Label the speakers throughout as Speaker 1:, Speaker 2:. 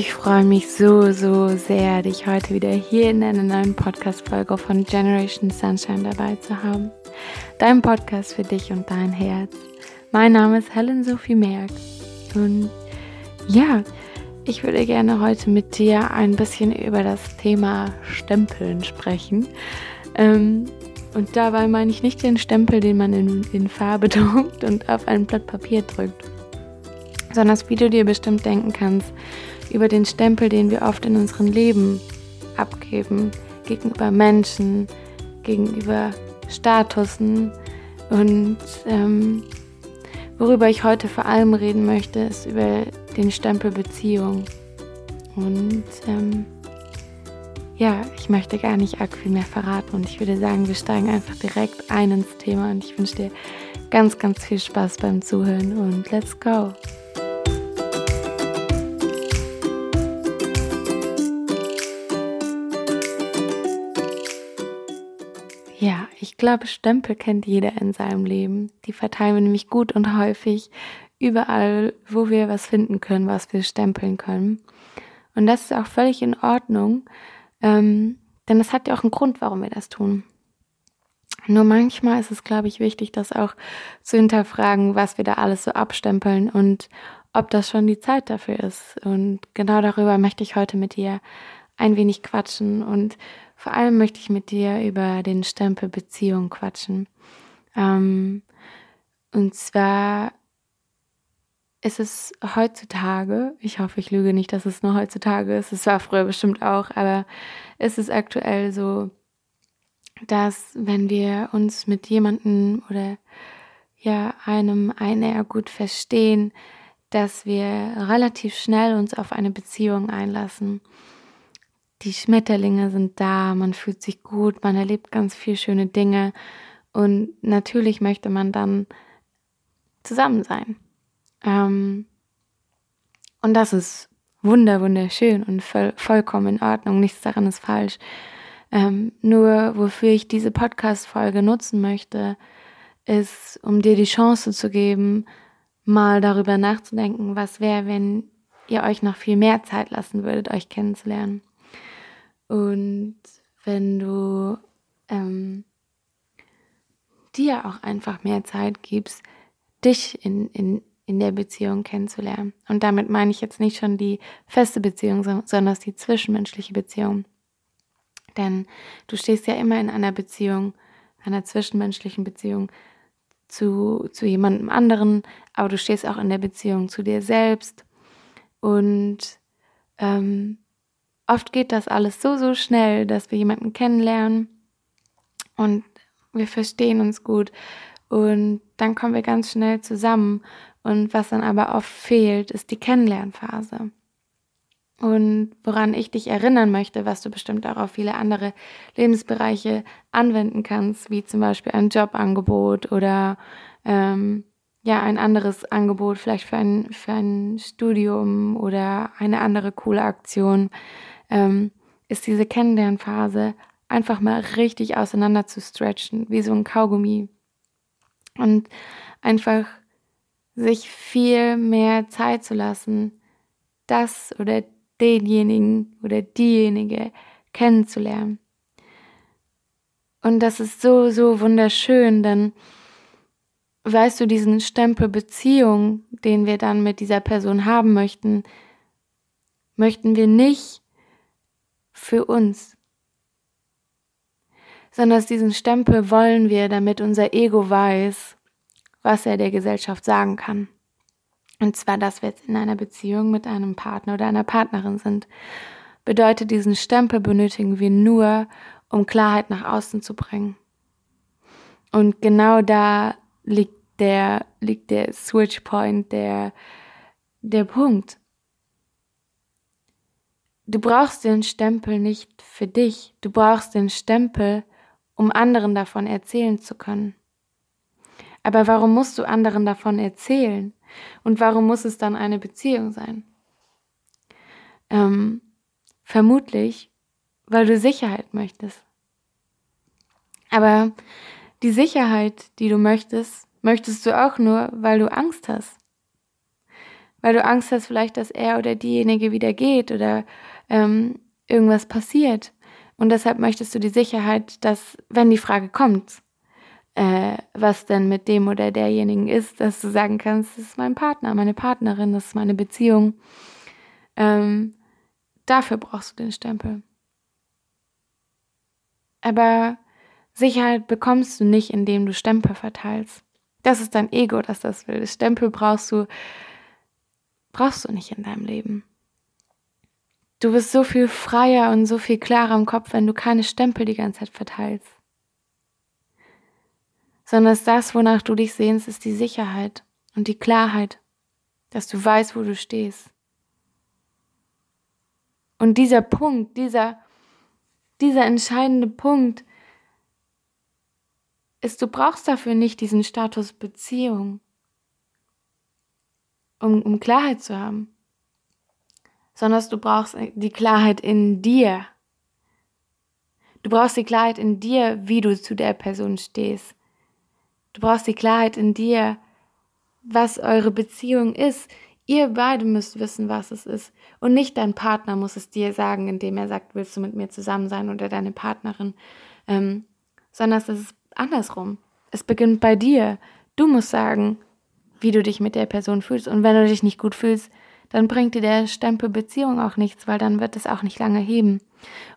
Speaker 1: Ich freue mich so, so sehr, dich heute wieder hier in einer neuen Podcast-Folge von Generation Sunshine dabei zu haben. Dein Podcast für dich und dein Herz. Mein Name ist Helen Sophie Merck und ja, ich würde gerne heute mit dir ein bisschen über das Thema Stempeln sprechen. Ähm, und dabei meine ich nicht den Stempel, den man in, in Farbe druckt und auf ein Blatt Papier drückt, sondern wie du dir bestimmt denken kannst, über den Stempel, den wir oft in unserem Leben abgeben, gegenüber Menschen, gegenüber Statusen. Und ähm, worüber ich heute vor allem reden möchte, ist über den Stempel Beziehung. Und ähm, ja, ich möchte gar nicht arg viel mehr verraten und ich würde sagen, wir steigen einfach direkt ein ins Thema und ich wünsche dir ganz, ganz viel Spaß beim Zuhören und let's go! Ja, ich glaube, Stempel kennt jeder in seinem Leben. Die verteilen wir nämlich gut und häufig überall, wo wir was finden können, was wir stempeln können. Und das ist auch völlig in Ordnung. Ähm, denn das hat ja auch einen Grund, warum wir das tun. Nur manchmal ist es, glaube ich, wichtig, das auch zu hinterfragen, was wir da alles so abstempeln und ob das schon die Zeit dafür ist. Und genau darüber möchte ich heute mit dir ein wenig quatschen und vor allem möchte ich mit dir über den Stempel Beziehung quatschen. Ähm, und zwar ist es heutzutage, ich hoffe, ich lüge nicht, dass es nur heutzutage ist, es war früher bestimmt auch, aber ist es aktuell so, dass wenn wir uns mit jemandem oder ja einem einer gut verstehen, dass wir relativ schnell uns auf eine Beziehung einlassen. Die Schmetterlinge sind da, man fühlt sich gut, man erlebt ganz viel schöne Dinge und natürlich möchte man dann zusammen sein. Ähm, und das ist wunder, wunderschön und voll, vollkommen in Ordnung. Nichts daran ist falsch. Ähm, nur wofür ich diese Podcast-Folge nutzen möchte, ist, um dir die Chance zu geben, mal darüber nachzudenken, was wäre, wenn ihr euch noch viel mehr Zeit lassen würdet, euch kennenzulernen. Und wenn du ähm, dir auch einfach mehr Zeit gibst, dich in, in, in der Beziehung kennenzulernen. Und damit meine ich jetzt nicht schon die feste Beziehung, sondern die zwischenmenschliche Beziehung. Denn du stehst ja immer in einer Beziehung, einer zwischenmenschlichen Beziehung zu, zu jemandem anderen, aber du stehst auch in der Beziehung zu dir selbst. Und ähm, oft geht das alles so, so schnell, dass wir jemanden kennenlernen und wir verstehen uns gut und dann kommen wir ganz schnell zusammen und was dann aber oft fehlt, ist die Kennenlernphase. Und woran ich dich erinnern möchte, was du bestimmt auch auf viele andere Lebensbereiche anwenden kannst, wie zum Beispiel ein Jobangebot oder ähm, ja, ein anderes Angebot, vielleicht für ein, für ein Studium oder eine andere coole Aktion, ähm, ist diese Kennenlernphase einfach mal richtig auseinander zu stretchen, wie so ein Kaugummi. Und einfach sich viel mehr Zeit zu lassen, das oder denjenigen oder diejenige kennenzulernen. Und das ist so, so wunderschön, denn weißt du, diesen Stempel Beziehung, den wir dann mit dieser Person haben möchten, möchten wir nicht für uns, sondern diesen Stempel wollen wir, damit unser Ego weiß, was er der Gesellschaft sagen kann. Und zwar, dass wir jetzt in einer Beziehung mit einem Partner oder einer Partnerin sind. Bedeutet, diesen Stempel benötigen wir nur, um Klarheit nach außen zu bringen. Und genau da liegt der, liegt der Switch Point, der, der Punkt. Du brauchst den Stempel nicht für dich. Du brauchst den Stempel, um anderen davon erzählen zu können. Aber warum musst du anderen davon erzählen? Und warum muss es dann eine Beziehung sein? Ähm, vermutlich, weil du Sicherheit möchtest. Aber die Sicherheit, die du möchtest, möchtest du auch nur, weil du Angst hast. Weil du Angst hast vielleicht, dass er oder diejenige wieder geht oder ähm, irgendwas passiert. Und deshalb möchtest du die Sicherheit, dass, wenn die Frage kommt, äh, was denn mit dem oder derjenigen ist, dass du sagen kannst, das ist mein Partner, meine Partnerin, das ist meine Beziehung. Ähm, dafür brauchst du den Stempel. Aber Sicherheit bekommst du nicht, indem du Stempel verteilst. Das ist dein Ego, das das will. Stempel brauchst du, brauchst du nicht in deinem Leben. Du bist so viel freier und so viel klarer im Kopf, wenn du keine Stempel die ganze Zeit verteilst. Sondern das, wonach du dich sehnst, ist die Sicherheit und die Klarheit, dass du weißt, wo du stehst. Und dieser Punkt, dieser, dieser entscheidende Punkt ist, du brauchst dafür nicht diesen Status Beziehung, um, um Klarheit zu haben sondern du brauchst die Klarheit in dir. Du brauchst die Klarheit in dir, wie du zu der Person stehst. Du brauchst die Klarheit in dir, was eure Beziehung ist. Ihr beide müsst wissen, was es ist. Und nicht dein Partner muss es dir sagen, indem er sagt, willst du mit mir zusammen sein oder deine Partnerin. Ähm, sondern es ist andersrum. Es beginnt bei dir. Du musst sagen, wie du dich mit der Person fühlst. Und wenn du dich nicht gut fühlst, dann bringt dir der Stempel Beziehung auch nichts, weil dann wird es auch nicht lange heben.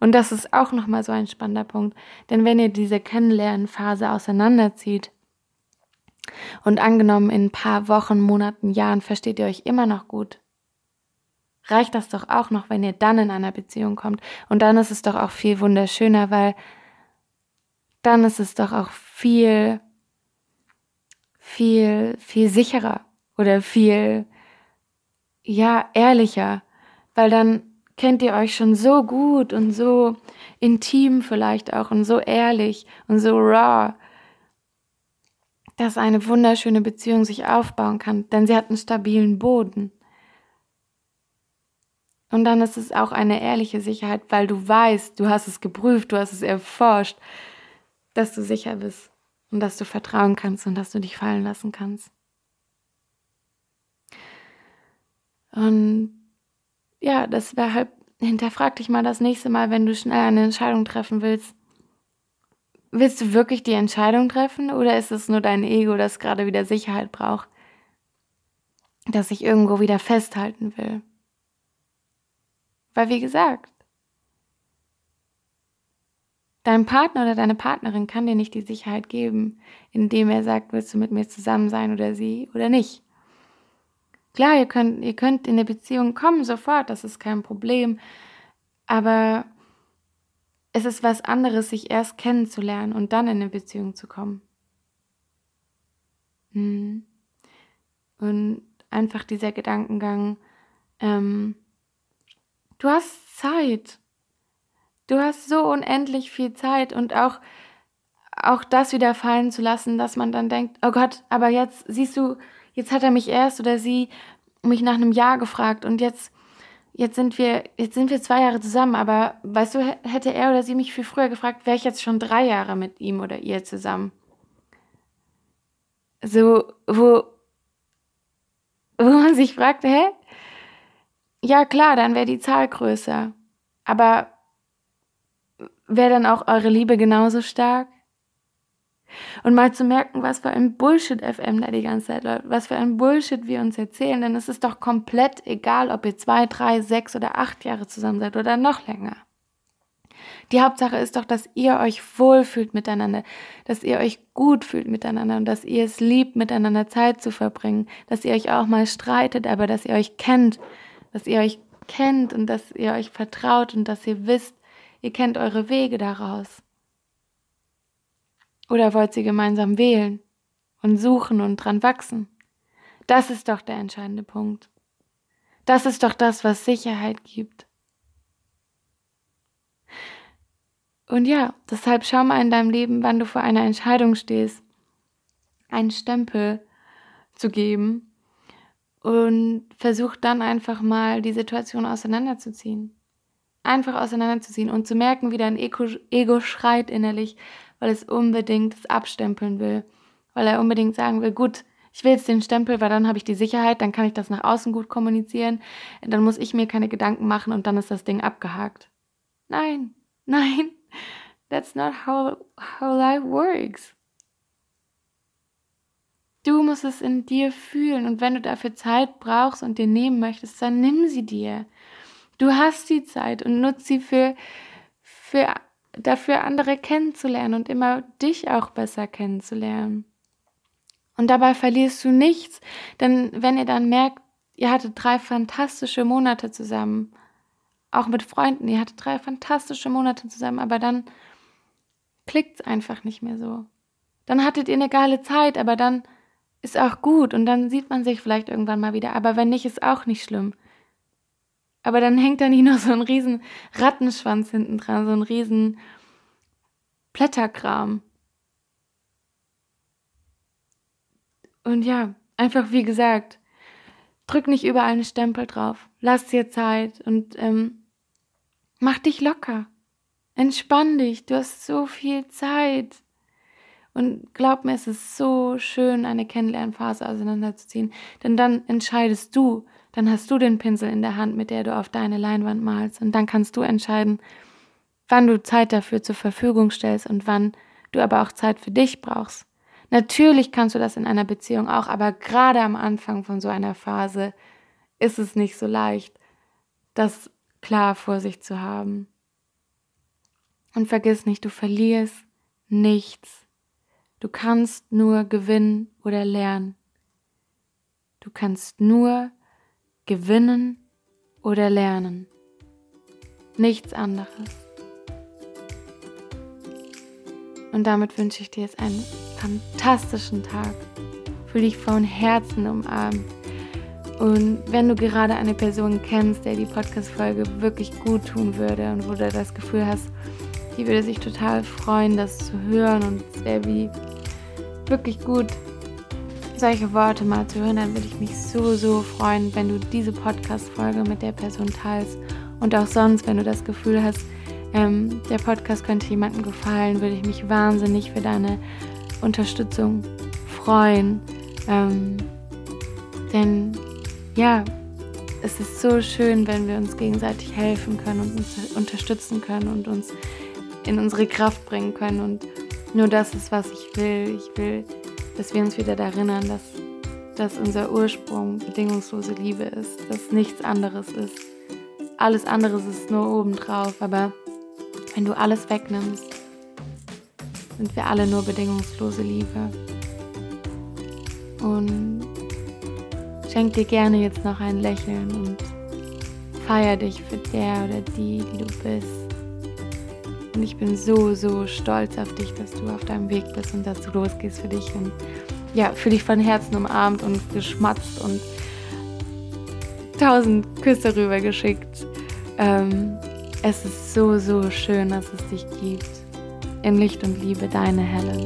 Speaker 1: Und das ist auch nochmal so ein spannender Punkt. Denn wenn ihr diese Kennenlernphase auseinanderzieht und angenommen in ein paar Wochen, Monaten, Jahren versteht ihr euch immer noch gut, reicht das doch auch noch, wenn ihr dann in einer Beziehung kommt. Und dann ist es doch auch viel wunderschöner, weil dann ist es doch auch viel, viel, viel sicherer oder viel ja, ehrlicher, weil dann kennt ihr euch schon so gut und so intim vielleicht auch und so ehrlich und so raw, dass eine wunderschöne Beziehung sich aufbauen kann, denn sie hat einen stabilen Boden. Und dann ist es auch eine ehrliche Sicherheit, weil du weißt, du hast es geprüft, du hast es erforscht, dass du sicher bist und dass du vertrauen kannst und dass du dich fallen lassen kannst. Und ja, das wäre halt, hinterfrag dich mal das nächste Mal, wenn du schnell eine Entscheidung treffen willst. Willst du wirklich die Entscheidung treffen oder ist es nur dein Ego, das gerade wieder Sicherheit braucht, das sich irgendwo wieder festhalten will? Weil wie gesagt, dein Partner oder deine Partnerin kann dir nicht die Sicherheit geben, indem er sagt, willst du mit mir zusammen sein oder sie oder nicht. Klar, ihr könnt, ihr könnt in eine Beziehung kommen sofort, das ist kein Problem. Aber es ist was anderes, sich erst kennenzulernen und dann in eine Beziehung zu kommen. Hm. Und einfach dieser Gedankengang, ähm, du hast Zeit. Du hast so unendlich viel Zeit und auch, auch das wieder fallen zu lassen, dass man dann denkt, oh Gott, aber jetzt siehst du, Jetzt hat er mich erst oder sie mich nach einem Jahr gefragt und jetzt, jetzt sind wir, jetzt sind wir zwei Jahre zusammen, aber weißt du, hätte er oder sie mich viel früher gefragt, wäre ich jetzt schon drei Jahre mit ihm oder ihr zusammen. So, wo, wo man sich fragt, hä? Ja, klar, dann wäre die Zahl größer. Aber wäre dann auch eure Liebe genauso stark? Und mal zu merken, was für ein Bullshit FM da die ganze Zeit läuft, was für ein Bullshit wir uns erzählen, denn es ist doch komplett egal, ob ihr zwei, drei, sechs oder acht Jahre zusammen seid oder noch länger. Die Hauptsache ist doch, dass ihr euch wohlfühlt miteinander, dass ihr euch gut fühlt miteinander und dass ihr es liebt, miteinander Zeit zu verbringen, dass ihr euch auch mal streitet, aber dass ihr euch kennt, dass ihr euch kennt und dass ihr euch vertraut und dass ihr wisst, ihr kennt eure Wege daraus. Oder wollt ihr gemeinsam wählen und suchen und dran wachsen? Das ist doch der entscheidende Punkt. Das ist doch das, was Sicherheit gibt. Und ja, deshalb schau mal in deinem Leben, wann du vor einer Entscheidung stehst, einen Stempel zu geben und versuch dann einfach mal die Situation auseinanderzuziehen. Einfach auseinanderzuziehen und zu merken, wie dein Ego, Ego schreit innerlich, weil es unbedingt es abstempeln will, weil er unbedingt sagen will, gut, Ich will jetzt den Stempel, weil dann habe ich die Sicherheit, dann kann ich das nach außen gut kommunizieren, dann muss ich mir keine Gedanken machen und dann ist das Ding abgehakt. Nein, nein, that's not how, how life works. Du musst es in dir fühlen und wenn du dafür Zeit brauchst und dir nehmen möchtest, dann nimm sie dir. Du hast die Zeit und nutz sie für, für dafür andere kennenzulernen und immer dich auch besser kennenzulernen. Und dabei verlierst du nichts, denn wenn ihr dann merkt, ihr hattet drei fantastische Monate zusammen, auch mit Freunden, ihr hattet drei fantastische Monate zusammen, aber dann klickt es einfach nicht mehr so. Dann hattet ihr eine geile Zeit, aber dann ist auch gut und dann sieht man sich vielleicht irgendwann mal wieder. Aber wenn nicht, ist auch nicht schlimm. Aber dann hängt da nicht noch so ein riesen Rattenschwanz hinten dran, so ein riesen Blätterkram. Und ja, einfach wie gesagt, drück nicht überall einen Stempel drauf. Lass dir Zeit und ähm, mach dich locker. Entspann dich. Du hast so viel Zeit. Und glaub mir, es ist so schön, eine Kennenlernphase auseinanderzuziehen. Denn dann entscheidest du, dann hast du den Pinsel in der Hand, mit der du auf deine Leinwand malst. Und dann kannst du entscheiden, wann du Zeit dafür zur Verfügung stellst und wann du aber auch Zeit für dich brauchst. Natürlich kannst du das in einer Beziehung auch, aber gerade am Anfang von so einer Phase ist es nicht so leicht, das klar vor sich zu haben. Und vergiss nicht, du verlierst nichts. Du kannst nur gewinnen oder lernen. Du kannst nur gewinnen oder lernen. Nichts anderes. Und damit wünsche ich dir jetzt einen fantastischen Tag. Fühl dich von Herzen umarmt. Und wenn du gerade eine Person kennst, der die Podcast-Folge wirklich gut tun würde und wo du das Gefühl hast, die würde sich total freuen, das zu hören und es wäre wie wirklich gut, solche Worte mal zu hören, dann würde ich mich so, so freuen, wenn du diese Podcast-Folge mit der Person teilst. Und auch sonst, wenn du das Gefühl hast, ähm, der Podcast könnte jemandem gefallen, würde ich mich wahnsinnig für deine Unterstützung freuen. Ähm, denn ja, es ist so schön, wenn wir uns gegenseitig helfen können und uns unterstützen können und uns in unsere Kraft bringen können. Und nur das ist, was ich will. Ich will dass wir uns wieder erinnern, dass, dass unser Ursprung bedingungslose Liebe ist, dass nichts anderes ist. Alles andere ist nur obendrauf, aber wenn du alles wegnimmst, sind wir alle nur bedingungslose Liebe. Und schenk dir gerne jetzt noch ein Lächeln und feier dich für der oder die, die du bist. Und ich bin so, so stolz auf dich, dass du auf deinem Weg bist und dass du losgehst für dich und ja, für dich von Herzen umarmt und geschmatzt und tausend Küsse rübergeschickt. Ähm, es ist so, so schön, dass es dich gibt. In Licht und Liebe, deine Helen.